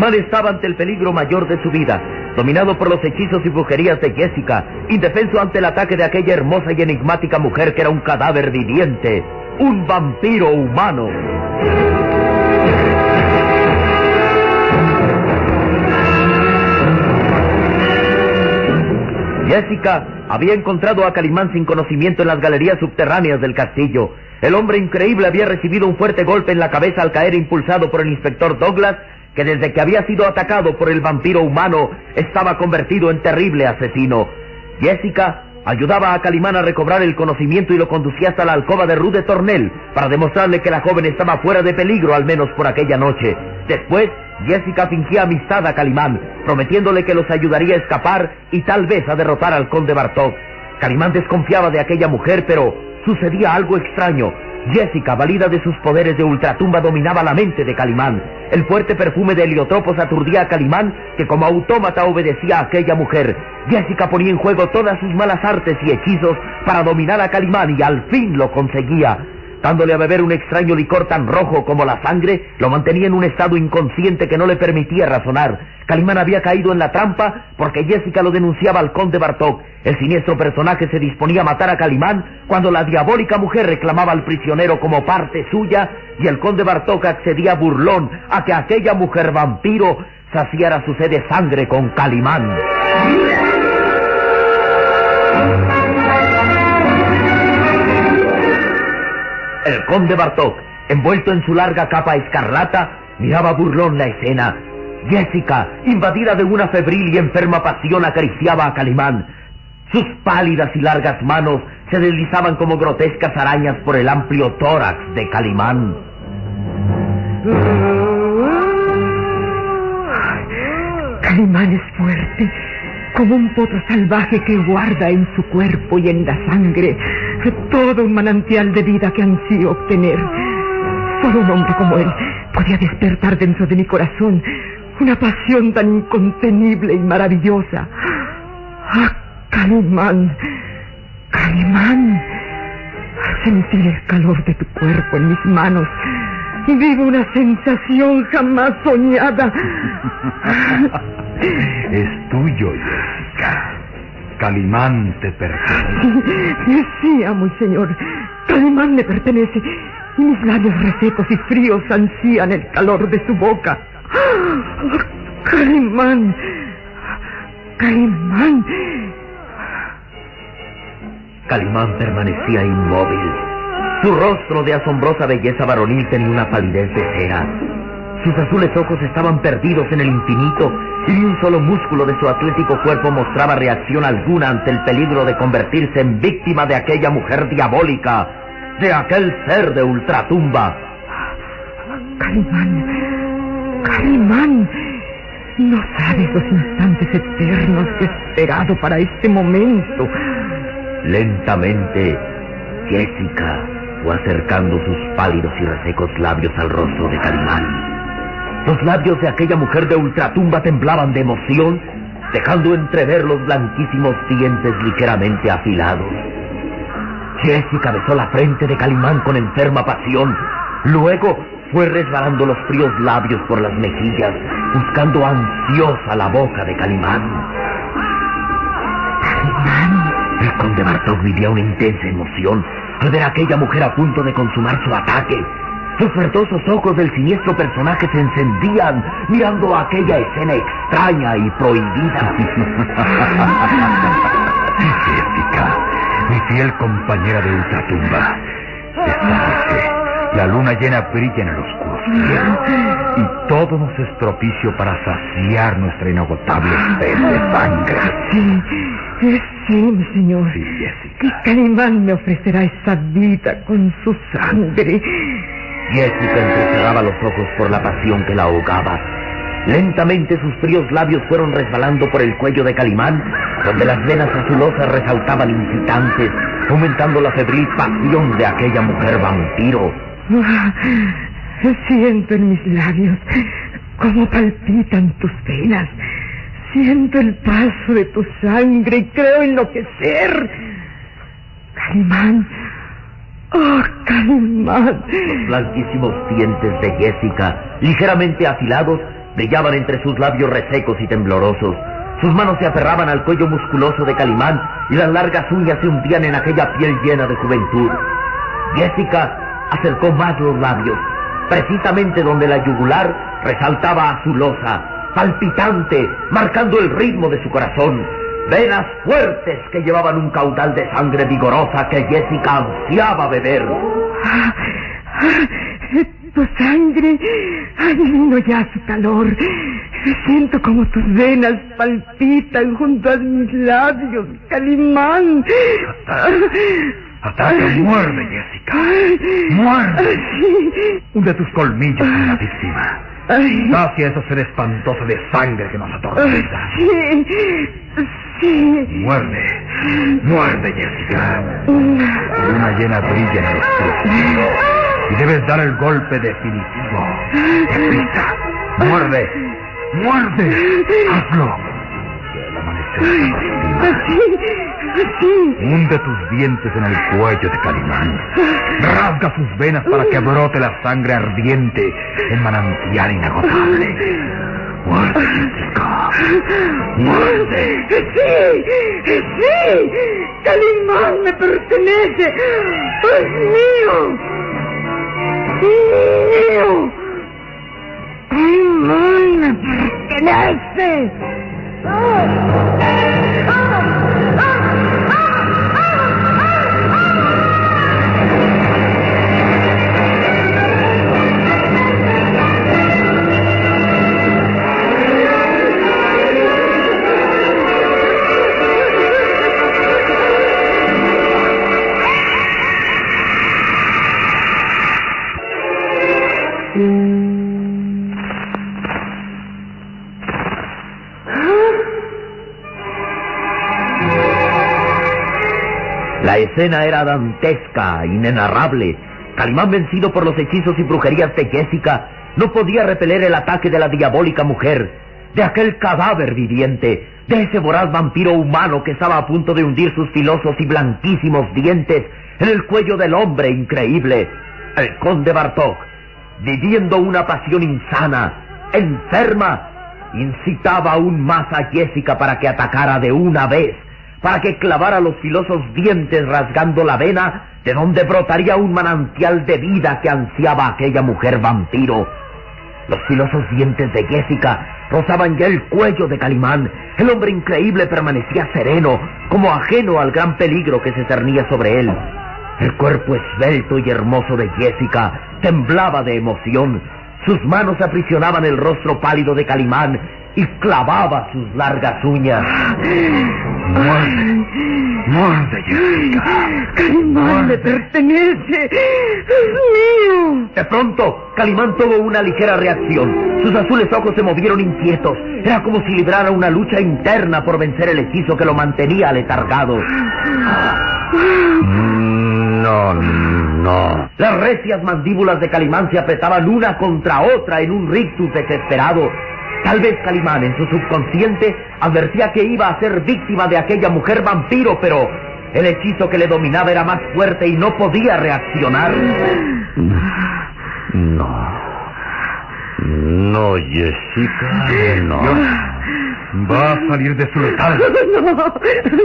Calimán estaba ante el peligro mayor de su vida, dominado por los hechizos y brujerías de Jessica, indefenso ante el ataque de aquella hermosa y enigmática mujer que era un cadáver viviente, un vampiro humano. Jessica había encontrado a Calimán sin conocimiento en las galerías subterráneas del castillo. El hombre increíble había recibido un fuerte golpe en la cabeza al caer impulsado por el inspector Douglas, que desde que había sido atacado por el vampiro humano estaba convertido en terrible asesino. Jessica ayudaba a Calimán a recobrar el conocimiento y lo conducía hasta la alcoba de Rude Tornel para demostrarle que la joven estaba fuera de peligro al menos por aquella noche. Después, Jessica fingía amistad a Calimán, prometiéndole que los ayudaría a escapar y tal vez a derrotar al conde Bartok. Calimán desconfiaba de aquella mujer, pero sucedía algo extraño. Jessica, valida de sus poderes de ultratumba, dominaba la mente de Calimán. El fuerte perfume de heliotropos aturdía a Calimán, que como autómata obedecía a aquella mujer. Jessica ponía en juego todas sus malas artes y hechizos para dominar a Calimán y al fin lo conseguía. Dándole a beber un extraño licor tan rojo como la sangre, lo mantenía en un estado inconsciente que no le permitía razonar. Calimán había caído en la trampa porque Jessica lo denunciaba al conde Bartok. El siniestro personaje se disponía a matar a Calimán cuando la diabólica mujer reclamaba al prisionero como parte suya y el conde Bartok accedía burlón a que aquella mujer vampiro saciara su sed de sangre con Calimán. El conde Bartok, envuelto en su larga capa escarlata, miraba burlón la escena. Jessica, invadida de una febril y enferma pasión, acariciaba a Calimán. Sus pálidas y largas manos se deslizaban como grotescas arañas por el amplio tórax de Calimán. Calimán es fuerte, como un potro salvaje que guarda en su cuerpo y en la sangre todo un manantial de vida que ansío obtener. Solo un hombre como él podía despertar dentro de mi corazón una pasión tan incontenible y maravillosa. ¡Ah, Calimán! ¡Calimán! Sentir el calor de tu cuerpo en mis manos. Vivo una sensación jamás soñada. Es tuyo. Calimán te pertenece. Sí, amo y señor. Calimán me pertenece. Y mis labios resecos y fríos ansían el calor de su boca. ¡Ah! Calimán. Calimán. Calimán permanecía inmóvil. Su rostro de asombrosa belleza varonil tenía una palidez de cera. Sus azules ojos estaban perdidos en el infinito y ni un solo músculo de su atlético cuerpo mostraba reacción alguna ante el peligro de convertirse en víctima de aquella mujer diabólica, de aquel ser de ultratumba. Calimán. Calimán. No sabes los instantes eternos que he esperado para este momento. Lentamente, Jessica fue acercando sus pálidos y resecos labios al rostro de Calimán. Los labios de aquella mujer de ultratumba temblaban de emoción, dejando entrever los blanquísimos dientes ligeramente afilados. Jessica besó la frente de Calimán con enferma pasión. Luego fue resbalando los fríos labios por las mejillas, buscando ansiosa la boca de Calimán. Calimán. El conde Bartok vivía una intensa emoción al ver a aquella mujer a punto de consumar su ataque. Los verdosos ojos del siniestro personaje se encendían mirando aquella escena extraña y prohibida. Jessica, mi fiel compañera de ultratumba. Esta noche, la luna llena brilla en el oscuro cielo y todo nos es propicio para saciar nuestra inagotable sed de sangre. Sí, sí, mi señor. Sí, Jessica. Que Calimán me ofrecerá esa vida con su sangre. Jessica entrecerraba los ojos por la pasión que la ahogaba. Lentamente sus fríos labios fueron resbalando por el cuello de Calimán, donde las venas azulosas resaltaban incitantes, aumentando la febril pasión de aquella mujer vampiro. Ah, siento en mis labios cómo palpitan tus venas. Siento el paso de tu sangre y creo enloquecer. Calimán. Oh, Calimán. Los blanquísimos dientes de Jessica, ligeramente afilados, brillaban entre sus labios resecos y temblorosos. Sus manos se aferraban al cuello musculoso de Calimán y las largas uñas se hundían en aquella piel llena de juventud. Jessica acercó más los labios, precisamente donde la yugular resaltaba azulosa, palpitante, marcando el ritmo de su corazón. Venas fuertes que llevaban un caudal de sangre vigorosa que Jessica ansiaba beber. Ah, ah, tu sangre. Adivino ya su calor. Siento como tus venas palpitan junto a mis labios, Calimán. Ataca, muerde, Jessica. Muerde. Hunde tus colmillos en la víctima. Ay, Sacia ese ser espantoso de sangre que nos atormenta. sí, sí. Muerde. Muerde, Jessica. La luna llena brilla en el oscuro. Y debes dar el golpe definitivo. Deprisa. Muerde. Muerde. Hazlo. Que el amanecer Así, así. Hunde tus dientes en el cuello de Calimán. Rasga sus venas para que brote la sangre ardiente en manantial inagotable. Muerde, Jessica. Muerde. Sí, sí. Calimán me pertenece. Es mío. Mío. Calimán me pertenece. Escena era dantesca, inenarrable. Calimán, vencido por los hechizos y brujerías de Jessica, no podía repeler el ataque de la diabólica mujer, de aquel cadáver viviente, de ese voraz vampiro humano que estaba a punto de hundir sus filosos y blanquísimos dientes en el cuello del hombre increíble, el conde Bartok, viviendo una pasión insana, enferma, incitaba aún más a Jessica para que atacara de una vez, para que clavara los filosos dientes rasgando la vena de donde brotaría un manantial de vida que ansiaba aquella mujer vampiro. Los filosos dientes de Jessica rozaban ya el cuello de Calimán. El hombre increíble permanecía sereno, como ajeno al gran peligro que se cernía sobre él. El cuerpo esbelto y hermoso de Jessica temblaba de emoción. Sus manos aprisionaban el rostro pálido de Calimán y clavaba sus largas uñas. Muerde. Muerde, Jessica. Calimán me pertenece. Es mío. De pronto, Calimán tuvo una ligera reacción. Sus azules ojos se movieron inquietos. Era como si librara una lucha interna por vencer el hechizo que lo mantenía aletargado. Mm, No, no. Las recias mandíbulas de Calimán se apretaban una contra otra en un rictus desesperado. Tal vez Calimán en su subconsciente advertía que iba a ser víctima de aquella mujer vampiro, pero el hechizo que le dominaba era más fuerte y no podía reaccionar. No. No, Jessica, no. Va a salir de su letargo.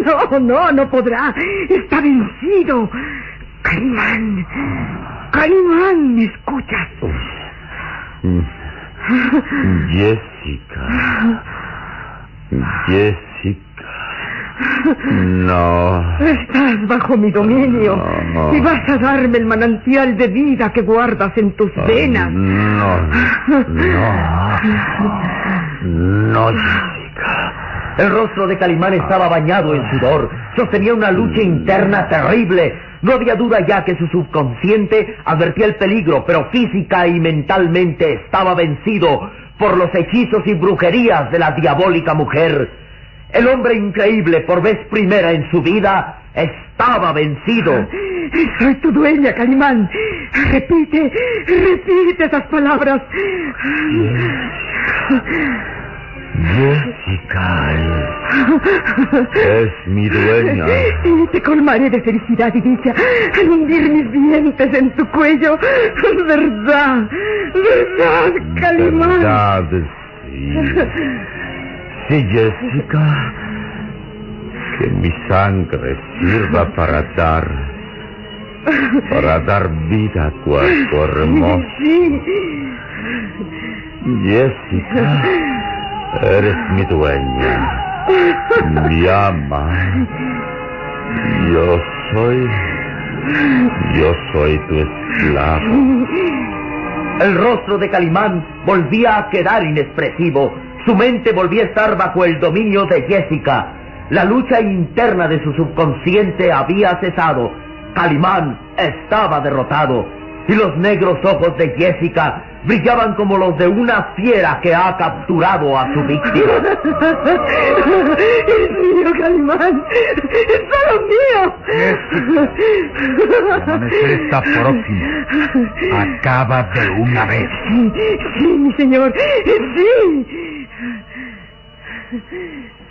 No, no, no, no podrá. Está vencido. Calimán. Calimán, ¿me escuchas? Jessica. Jessica. No. Estás bajo mi dominio No. y vas a darme el manantial de vida que guardas en tus venas. No. No. No, Jessica. El rostro de Calimán estaba bañado en sudor. Sostenía una lucha interna terrible. No había duda ya que su subconsciente advertía el peligro, pero física y mentalmente estaba vencido por los hechizos y brujerías de la diabólica mujer. El hombre increíble, por vez primera en su vida, estaba vencido. Soy tu dueña, Calimán. Repite, repite esas palabras. Jessica es, es mi dueña. Y te colmaré de felicidad y dicha al hundir mis dientes en tu cuello. Verdad, verdad, Calimán. Verdad, sí. Sí, Jessica. Que mi sangre sirva para dar. Para dar vida a cuerpo hermoso. Sí, Jessica, eres mi dueña. Mi ama. Yo soy. Yo soy tu esclavo. El rostro de Calimán volvía a quedar inexpresivo. Su mente volvía a estar bajo el dominio de Jessica. La lucha interna de su subconsciente había cesado. Calimán estaba derrotado. Y los negros ojos de Jessica brillaban como los de una fiera que ha capturado a su víctima. es mío, Calimán. Es solo mío. El amanecer está próximo. Acaba de una vez. Sí, mi señor. Sí.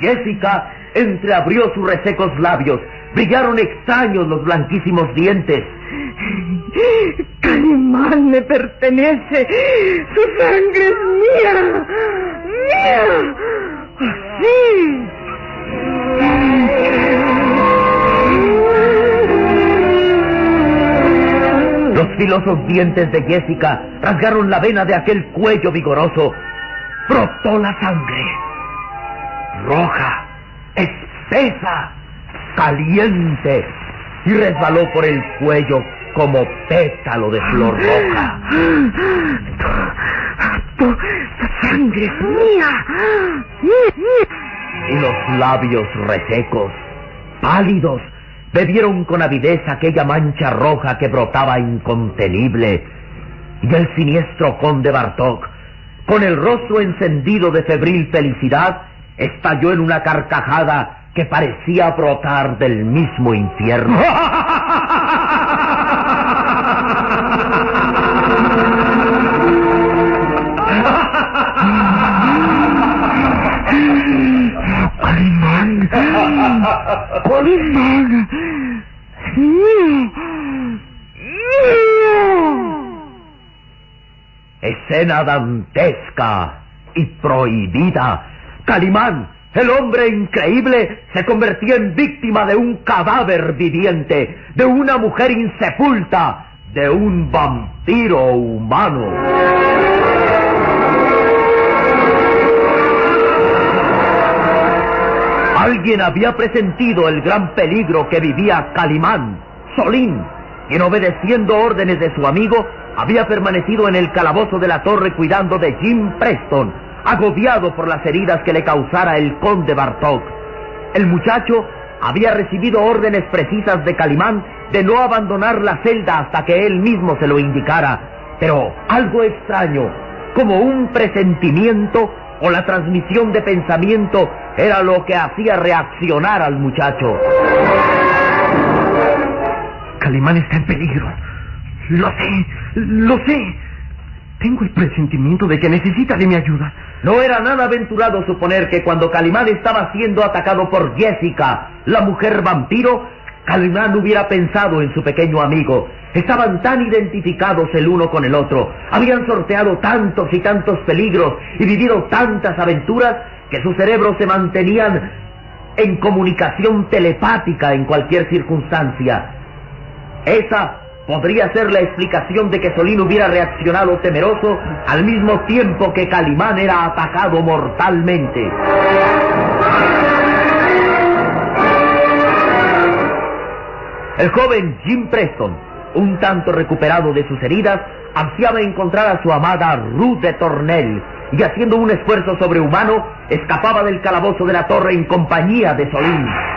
Jessica entreabrió sus resecos labios. Brillaron extraños los blanquísimos dientes. Calimán me pertenece. Su sangre es mía. Mía. Sí. Los filosos dientes de Jessica rasgaron la vena de aquel cuello vigoroso. Brotó la sangre. Roja, espesa, caliente, y resbaló por el cuello como pétalo de flor roja. Tu, sangre es mía. Y los labios resecos, pálidos, bebieron con avidez aquella mancha roja que brotaba incontenible. Y el siniestro conde Bartok, con el rostro encendido de febril felicidad, estalló en una carcajada que parecía brotar del mismo infierno. Mío. Mío. Escena dantesca y prohibida. Calimán, el hombre increíble, se convertía en víctima de un cadáver viviente, de una mujer insepulta, de un vampiro humano. Alguien había presentido el gran peligro que vivía Calimán, Solín, quien obedeciendo órdenes de su amigo, había permanecido en el calabozo de la torre cuidando de Jim Preston, agobiado por las heridas que le causara el conde Bartok. El muchacho había recibido órdenes precisas de Calimán de no abandonar la celda hasta que él mismo se lo indicara, pero algo extraño, como un presentimiento o la transmisión de pensamiento, era lo que hacía reaccionar al muchacho. Calimán está en peligro. Lo sé, lo sé. Tengo el presentimiento de que necesita de mi ayuda. No era nada aventurado suponer que cuando Calimán estaba siendo atacado por Jessica, la mujer vampiro, Calimán hubiera pensado en su pequeño amigo. Estaban tan identificados el uno con el otro, habían sorteado tantos y tantos peligros y vivido tantas aventuras que sus cerebros se mantenían en comunicación telepática en cualquier circunstancia. Esa podría ser la explicación de que Solín hubiera reaccionado temeroso al mismo tiempo que Calimán era atacado mortalmente. El joven Jim Preston, un tanto recuperado de sus heridas, ansiaba encontrar a su amada Ruth de Tornel y haciendo un esfuerzo sobrehumano escapaba del calabozo de la torre en compañía de Solín.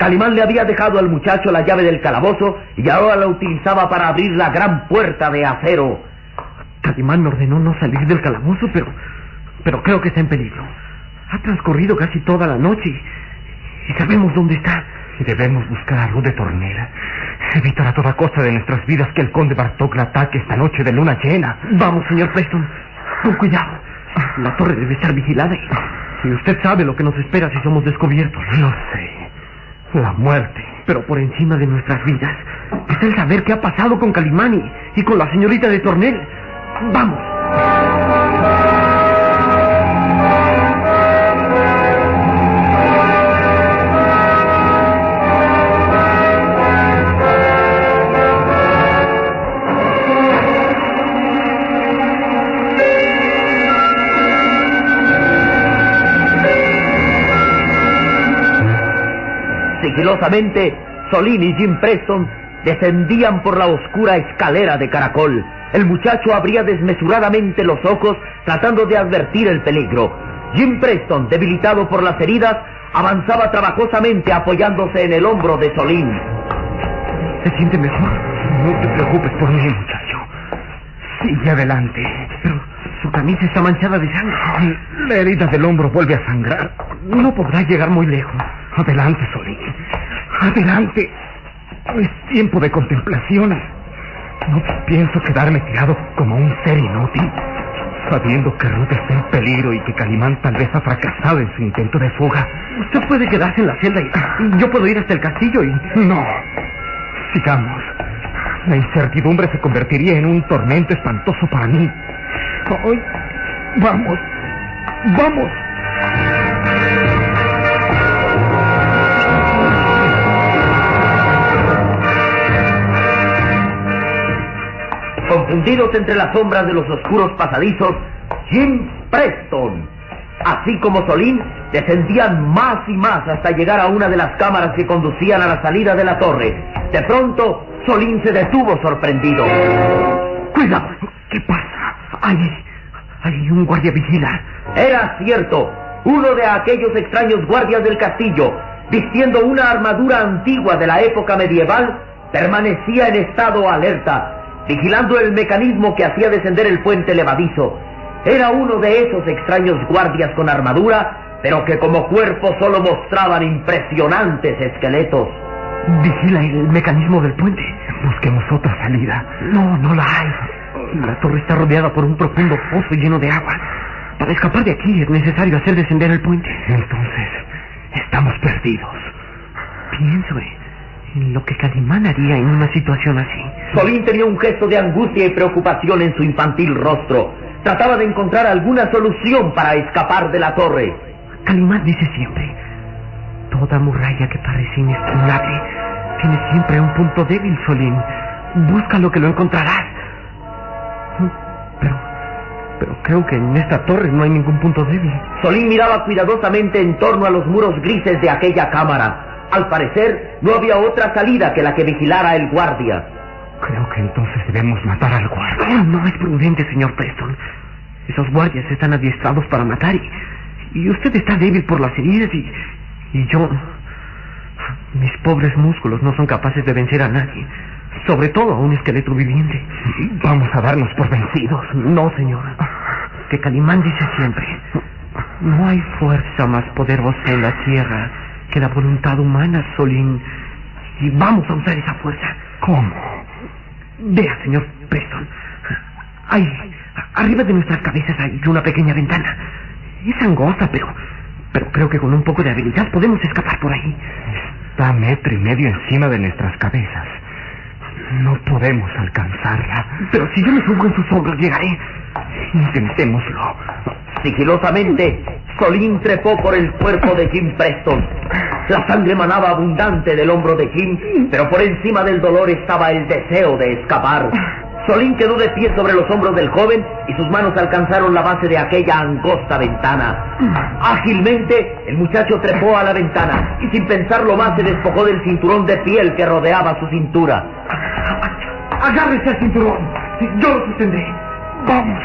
Calimán le había dejado al muchacho la llave del calabozo y ahora la utilizaba para abrir la gran puerta de acero. Calimán me ordenó no salir del calabozo, pero, pero creo que está en peligro. Ha transcurrido casi toda la noche y, sabemos dónde está. Y debemos buscar a Ruth de Tornera. Evitar a toda costa de nuestras vidas que el conde Bartok la ataque esta noche de luna llena. Vamos, señor Preston. Con cuidado. La torre debe estar vigilada y, y usted sabe lo que nos espera si somos descubiertos. Lo sé. La muerte. Pero por encima de nuestras vidas es el saber qué ha pasado con Calimani y con la señorita de Tornel. Vamos. Sigilosamente, Solín y Jim Preston descendían por la oscura escalera de caracol. El muchacho abría desmesuradamente los ojos tratando de advertir el peligro. Jim Preston, debilitado por las heridas, avanzaba trabajosamente apoyándose en el hombro de Solín. ¿Se siente mejor? No te preocupes por mí, muchacho. Sigue adelante. Pero su camisa está manchada de sangre. La herida del hombro vuelve a sangrar. No podrá llegar muy lejos. Adelante, Solín. Adelante. No es tiempo de contemplaciones. No pienso quedarme tirado como un ser inútil, sabiendo que Ruth está en peligro y que Calimán tal vez ha fracasado en su intento de fuga. Usted puede quedarse en la celda y yo puedo ir hasta el castillo y... No. Sigamos. La incertidumbre se convertiría en un tormento espantoso para mí. Ay, vamos. Vamos. Entre las sombras de los oscuros pasadizos, Jim Preston, así como Solín, descendían más y más hasta llegar a una de las cámaras que conducían a la salida de la torre. De pronto, Solín se detuvo sorprendido. Cuidado. ¿Qué pasa? Hay, hay un guardia vigila. Era cierto, uno de aquellos extraños guardias del castillo, vistiendo una armadura antigua de la época medieval, permanecía en estado alerta, vigilando el mecanismo que hacía descender el puente levadizo. Era uno de esos extraños guardias con armadura, pero que como cuerpo solo mostraban impresionantes esqueletos. Vigila el mecanismo del puente. Busquemos otra salida. No, no la hay. La torre está rodeada por un profundo pozo lleno de agua. Para escapar de aquí es necesario hacer descender el puente. Entonces, estamos perdidos. Pienso en lo que Calimán haría en una situación así. Solín tenía un gesto de angustia y preocupación en su infantil rostro. Trataba de encontrar alguna solución para escapar de la torre. Calimán dice siempre, toda muralla que parece inexpugnable tiene siempre un punto débil, Solín. Busca lo que lo encontrarás. Pero, pero creo que en esta torre no hay ningún punto débil. Solín miraba cuidadosamente en torno a los muros grises de aquella cámara. Al parecer, no había otra salida que la que vigilara el guardia. Creo que entonces debemos matar al guardia. No, no es prudente, señor Preston. Esos guardias están adiestrados para matar y, y usted está débil por las heridas y, y yo... Mis pobres músculos no son capaces de vencer a nadie, sobre todo a un esqueleto viviente. Vamos a darnos por vencidos. No, señor. Que Calimán dice siempre, no hay fuerza más poderosa en la tierra Queda voluntad humana, Solín. Y vamos a usar esa fuerza. ¿Cómo? Vea, señor Preston. Ahí, arriba de nuestras cabezas hay una pequeña ventana. Es angosta, pero, pero creo que con un poco de habilidad podemos escapar por ahí. Está metro y medio encima de nuestras cabezas. No podemos alcanzarla. Pero si yo me subo en sus hombros, llegaré. Intentémoslo. Sigilosamente, Solín trepó por el cuerpo de Jim Preston. La sangre manaba abundante del hombro de Jim, pero por encima del dolor estaba el deseo de escapar. Solín quedó de pie sobre los hombros del joven y sus manos alcanzaron la base de aquella angosta ventana. Ágilmente, el muchacho trepó a la ventana y sin pensarlo más se despojó del cinturón de piel que rodeaba su cintura. Agárrese al cinturón. Yo lo sostendré. Vamos.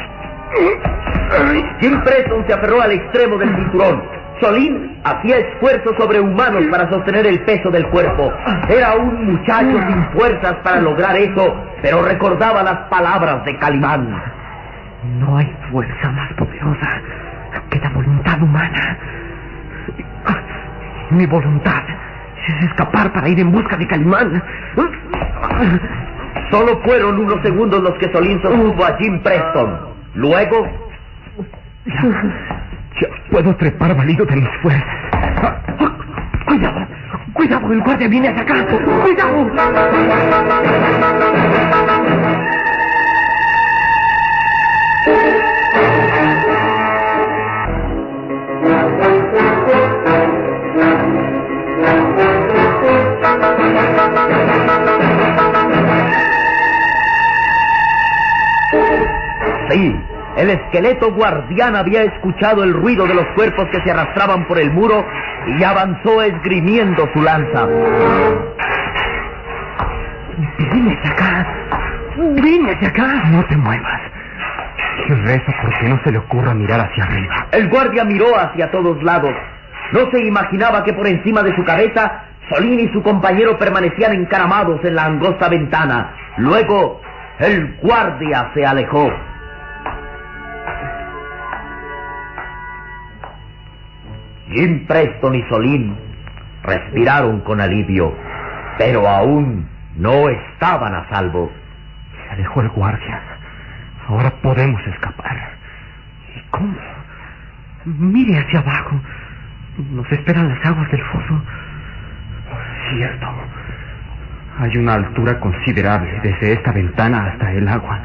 Jim Preston se aferró al extremo del cinturón. Solín hacía esfuerzos sobrehumanos para sostener el peso del cuerpo. Era un muchacho sin fuerzas para lograr eso, pero recordaba las palabras de Calimán. No hay fuerza más poderosa que la voluntad humana. Mi voluntad es escapar para ir en busca de Calimán. Solo fueron unos segundos los que Solín sostuvo a Jim Preston. Luego, Ya puedo trepar valido de mis fuerzas. Cuidado, cuidado, el guardia viene hacia acá. Cuidado. El esqueleto guardián había escuchado el ruido de los cuerpos que se arrastraban por el muro y avanzó esgrimiendo su lanza. Hacia acá. Hacia acá. No te muevas. Y rezo porque no se le ocurra mirar hacia arriba. El guardia miró hacia todos lados. No se imaginaba que por encima de su cabeza Solín y su compañero permanecían encaramados en la angosta ventana. Luego, el guardia se alejó. Jim Preston y Solín respiraron con alivio, pero aún no estaban a salvo. Se alejó el guardia. Ahora podemos escapar. ¿Y cómo? Mire hacia abajo. Nos esperan las aguas del foso. Cierto. Hay una altura considerable desde esta ventana hasta el agua.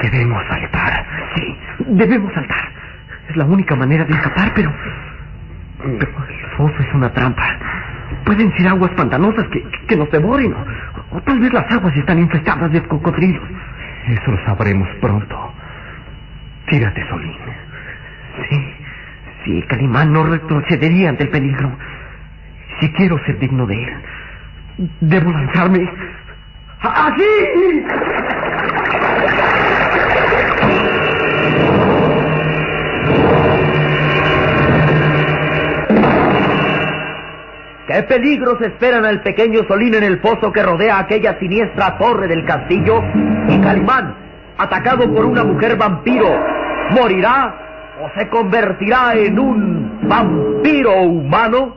Debemos saltar. Sí, debemos saltar. Es la única manera de escapar, pero... El foso es una trampa. Pueden ser aguas pantanosas que, que nos devoren. O, tal vez las aguas están infestadas de cocodrilos. Eso lo sabremos pronto. Tírate, Solín. Sí, sí, Calimán no retrocedería ante el peligro. Si quiero ser digno de él, debo lanzarme. ¡Aquí! ¿Qué peligros esperan al pequeño Solín en el foso que rodea aquella siniestra torre del castillo? Y Calimán, atacado por una mujer vampiro, ¿morirá o se convertirá en un vampiro humano?